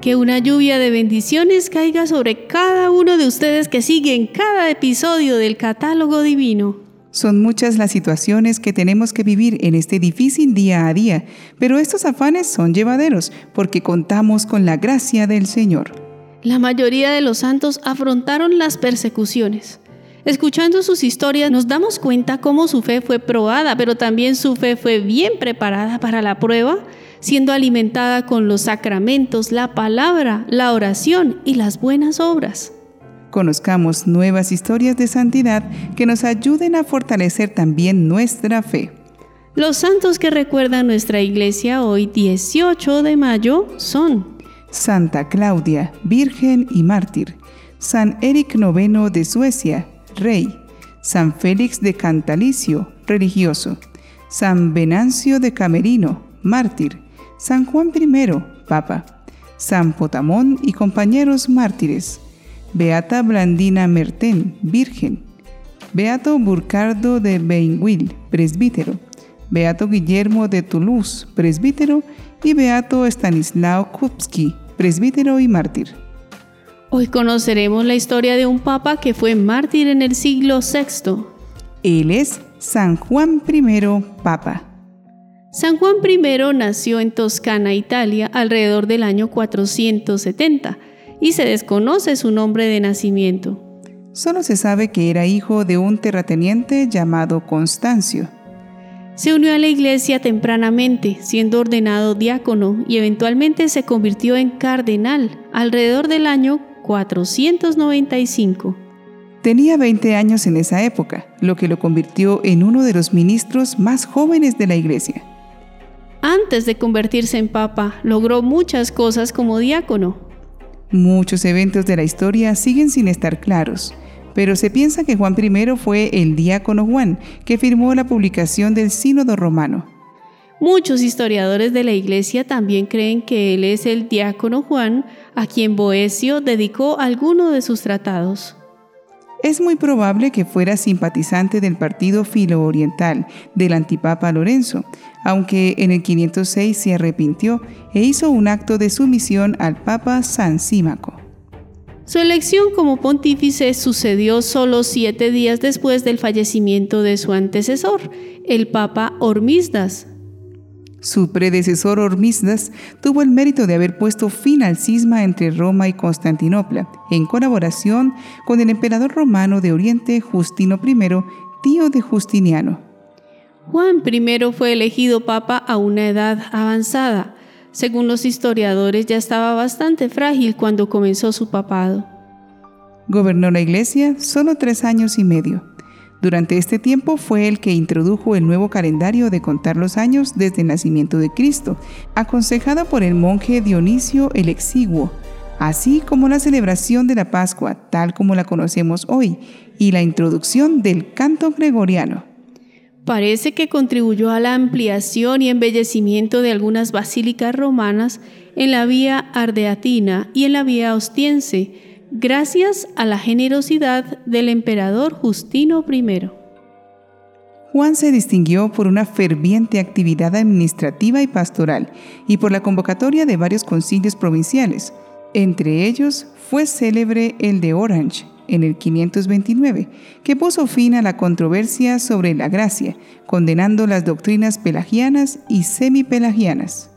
Que una lluvia de bendiciones caiga sobre cada uno de ustedes que siguen cada episodio del catálogo divino. Son muchas las situaciones que tenemos que vivir en este difícil día a día, pero estos afanes son llevaderos porque contamos con la gracia del Señor. La mayoría de los santos afrontaron las persecuciones. Escuchando sus historias nos damos cuenta cómo su fe fue probada, pero también su fe fue bien preparada para la prueba siendo alimentada con los sacramentos, la palabra, la oración y las buenas obras. Conozcamos nuevas historias de santidad que nos ayuden a fortalecer también nuestra fe. Los santos que recuerdan nuestra iglesia hoy 18 de mayo son Santa Claudia, Virgen y Mártir, San Eric IX de Suecia, Rey, San Félix de Cantalicio, religioso, San Venancio de Camerino, mártir, San Juan I, Papa, San Potamón y compañeros mártires, Beata Blandina Merten, Virgen, Beato Burcardo de Beinwil, presbítero, Beato Guillermo de Toulouse, presbítero, y Beato Stanislao Kupski, presbítero y mártir. Hoy conoceremos la historia de un papa que fue mártir en el siglo VI. Él es San Juan I, Papa. San Juan I nació en Toscana, Italia, alrededor del año 470 y se desconoce su nombre de nacimiento. Solo se sabe que era hijo de un terrateniente llamado Constancio. Se unió a la iglesia tempranamente, siendo ordenado diácono y eventualmente se convirtió en cardenal alrededor del año 495. Tenía 20 años en esa época, lo que lo convirtió en uno de los ministros más jóvenes de la iglesia. Antes de convertirse en papa, logró muchas cosas como diácono. Muchos eventos de la historia siguen sin estar claros, pero se piensa que Juan I fue el diácono Juan que firmó la publicación del Sínodo Romano. Muchos historiadores de la Iglesia también creen que él es el diácono Juan, a quien Boesio dedicó alguno de sus tratados. Es muy probable que fuera simpatizante del partido filo-oriental del antipapa Lorenzo, aunque en el 506 se arrepintió e hizo un acto de sumisión al papa San Símaco. Su elección como pontífice sucedió solo siete días después del fallecimiento de su antecesor, el papa Hormisdas, su predecesor Hormisdas tuvo el mérito de haber puesto fin al cisma entre Roma y Constantinopla, en colaboración con el emperador romano de Oriente Justino I, tío de Justiniano. Juan I fue elegido papa a una edad avanzada. Según los historiadores, ya estaba bastante frágil cuando comenzó su papado. Gobernó la iglesia solo tres años y medio. Durante este tiempo fue el que introdujo el nuevo calendario de contar los años desde el nacimiento de Cristo, aconsejado por el monje Dionisio el Exiguo, así como la celebración de la Pascua, tal como la conocemos hoy, y la introducción del canto gregoriano. Parece que contribuyó a la ampliación y embellecimiento de algunas basílicas romanas en la vía ardeatina y en la vía ostiense, gracias a la generosidad del emperador Justino I. Juan se distinguió por una ferviente actividad administrativa y pastoral y por la convocatoria de varios concilios provinciales. Entre ellos fue célebre el de Orange en el 529, que puso fin a la controversia sobre la gracia, condenando las doctrinas pelagianas y semipelagianas.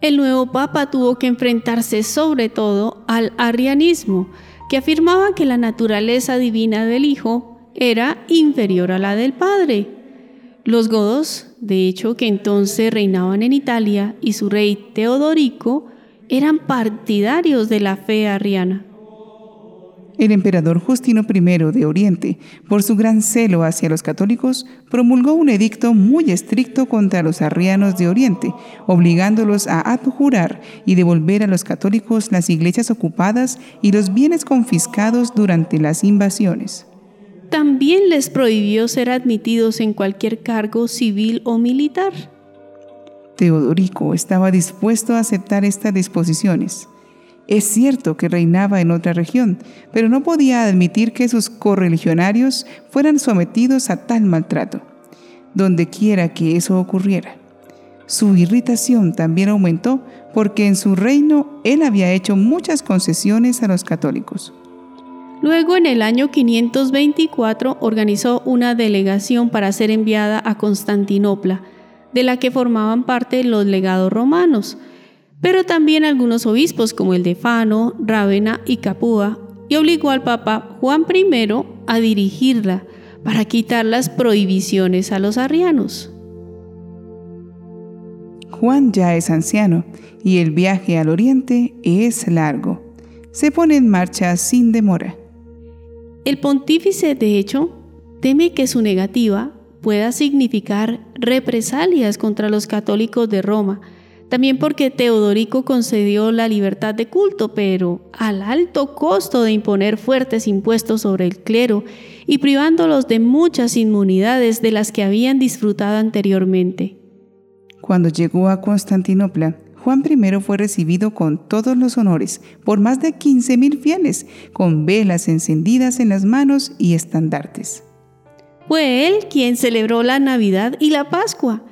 El nuevo papa tuvo que enfrentarse sobre todo al arrianismo, que afirmaba que la naturaleza divina del Hijo era inferior a la del Padre. Los godos, de hecho, que entonces reinaban en Italia, y su rey Teodorico, eran partidarios de la fe arriana. El emperador Justino I de Oriente, por su gran celo hacia los católicos, promulgó un edicto muy estricto contra los arrianos de Oriente, obligándolos a abjurar y devolver a los católicos las iglesias ocupadas y los bienes confiscados durante las invasiones. También les prohibió ser admitidos en cualquier cargo civil o militar. Teodorico estaba dispuesto a aceptar estas disposiciones es cierto que reinaba en otra región, pero no podía admitir que sus correligionarios fueran sometidos a tal maltrato, donde quiera que eso ocurriera. Su irritación también aumentó porque en su reino él había hecho muchas concesiones a los católicos. Luego, en el año 524, organizó una delegación para ser enviada a Constantinopla, de la que formaban parte los legados romanos, pero también algunos obispos como el de Fano, Rávena y Capua, y obligó al Papa Juan I a dirigirla para quitar las prohibiciones a los arrianos. Juan ya es anciano y el viaje al oriente es largo. Se pone en marcha sin demora. El pontífice, de hecho, teme que su negativa pueda significar represalias contra los católicos de Roma, también porque Teodorico concedió la libertad de culto, pero al alto costo de imponer fuertes impuestos sobre el clero y privándolos de muchas inmunidades de las que habían disfrutado anteriormente. Cuando llegó a Constantinopla, Juan I fue recibido con todos los honores por más de 15.000 fieles, con velas encendidas en las manos y estandartes. Fue él quien celebró la Navidad y la Pascua,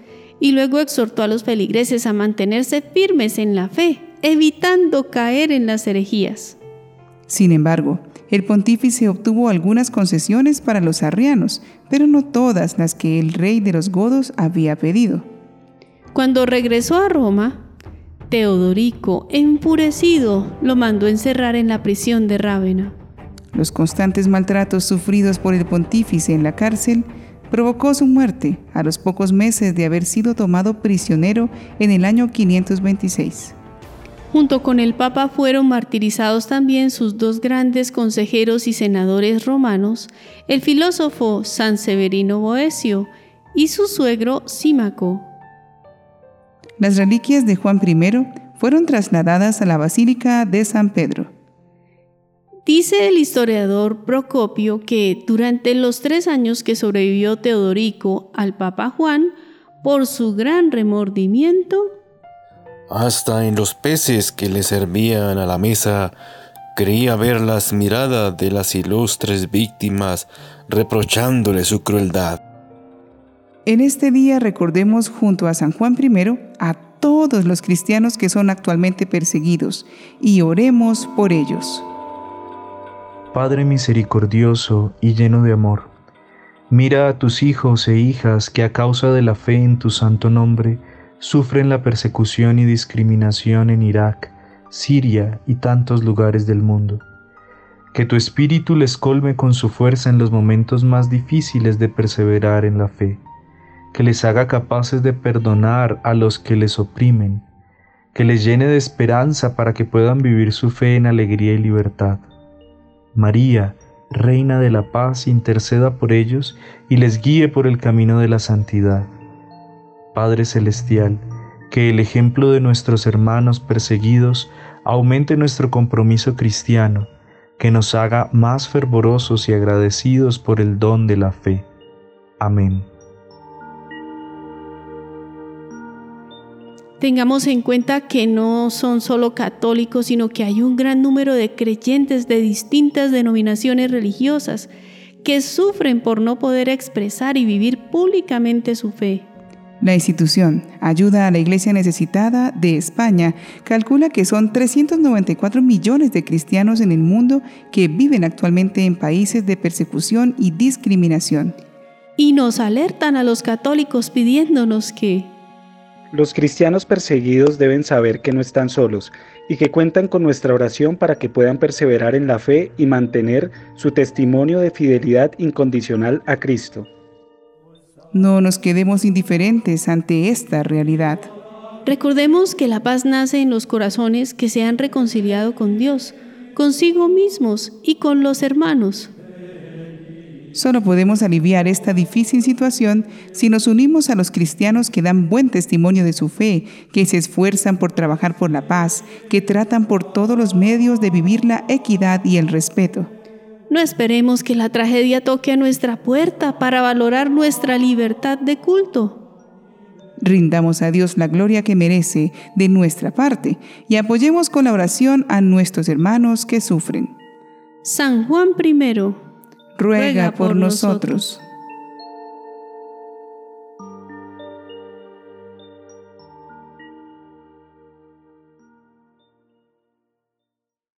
y luego exhortó a los feligreses a mantenerse firmes en la fe, evitando caer en las herejías. Sin embargo, el pontífice obtuvo algunas concesiones para los arrianos, pero no todas las que el rey de los godos había pedido. Cuando regresó a Roma, Teodorico, enfurecido, lo mandó encerrar en la prisión de Rávena. Los constantes maltratos sufridos por el pontífice en la cárcel provocó su muerte a los pocos meses de haber sido tomado prisionero en el año 526. Junto con el Papa fueron martirizados también sus dos grandes consejeros y senadores romanos, el filósofo San Severino Boecio y su suegro Símaco. Las reliquias de Juan I fueron trasladadas a la Basílica de San Pedro. Dice el historiador Procopio que durante los tres años que sobrevivió Teodorico al Papa Juan, por su gran remordimiento, hasta en los peces que le servían a la mesa, creía ver las miradas de las ilustres víctimas reprochándole su crueldad. En este día recordemos junto a San Juan I a todos los cristianos que son actualmente perseguidos y oremos por ellos. Padre misericordioso y lleno de amor, mira a tus hijos e hijas que a causa de la fe en tu santo nombre sufren la persecución y discriminación en Irak, Siria y tantos lugares del mundo. Que tu espíritu les colme con su fuerza en los momentos más difíciles de perseverar en la fe, que les haga capaces de perdonar a los que les oprimen, que les llene de esperanza para que puedan vivir su fe en alegría y libertad María, Reina de la Paz, interceda por ellos y les guíe por el camino de la santidad. Padre Celestial, que el ejemplo de nuestros hermanos perseguidos aumente nuestro compromiso cristiano, que nos haga más fervorosos y agradecidos por el don de la fe. Amén. Tengamos en cuenta que no son solo católicos, sino que hay un gran número de creyentes de distintas denominaciones religiosas que sufren por no poder expresar y vivir públicamente su fe. La institución Ayuda a la Iglesia Necesitada de España calcula que son 394 millones de cristianos en el mundo que viven actualmente en países de persecución y discriminación. Y nos alertan a los católicos pidiéndonos que los cristianos perseguidos deben saber que no están solos y que cuentan con nuestra oración para que puedan perseverar en la fe y mantener su testimonio de fidelidad incondicional a Cristo. No nos quedemos indiferentes ante esta realidad. Recordemos que la paz nace en los corazones que se han reconciliado con Dios, consigo mismos y con los hermanos. Solo podemos aliviar esta difícil situación si nos unimos a los cristianos que dan buen testimonio de su fe, que se esfuerzan por trabajar por la paz, que tratan por todos los medios de vivir la equidad y el respeto. No esperemos que la tragedia toque a nuestra puerta para valorar nuestra libertad de culto. Rindamos a Dios la gloria que merece de nuestra parte y apoyemos con la oración a nuestros hermanos que sufren. San Juan I ruega por nosotros.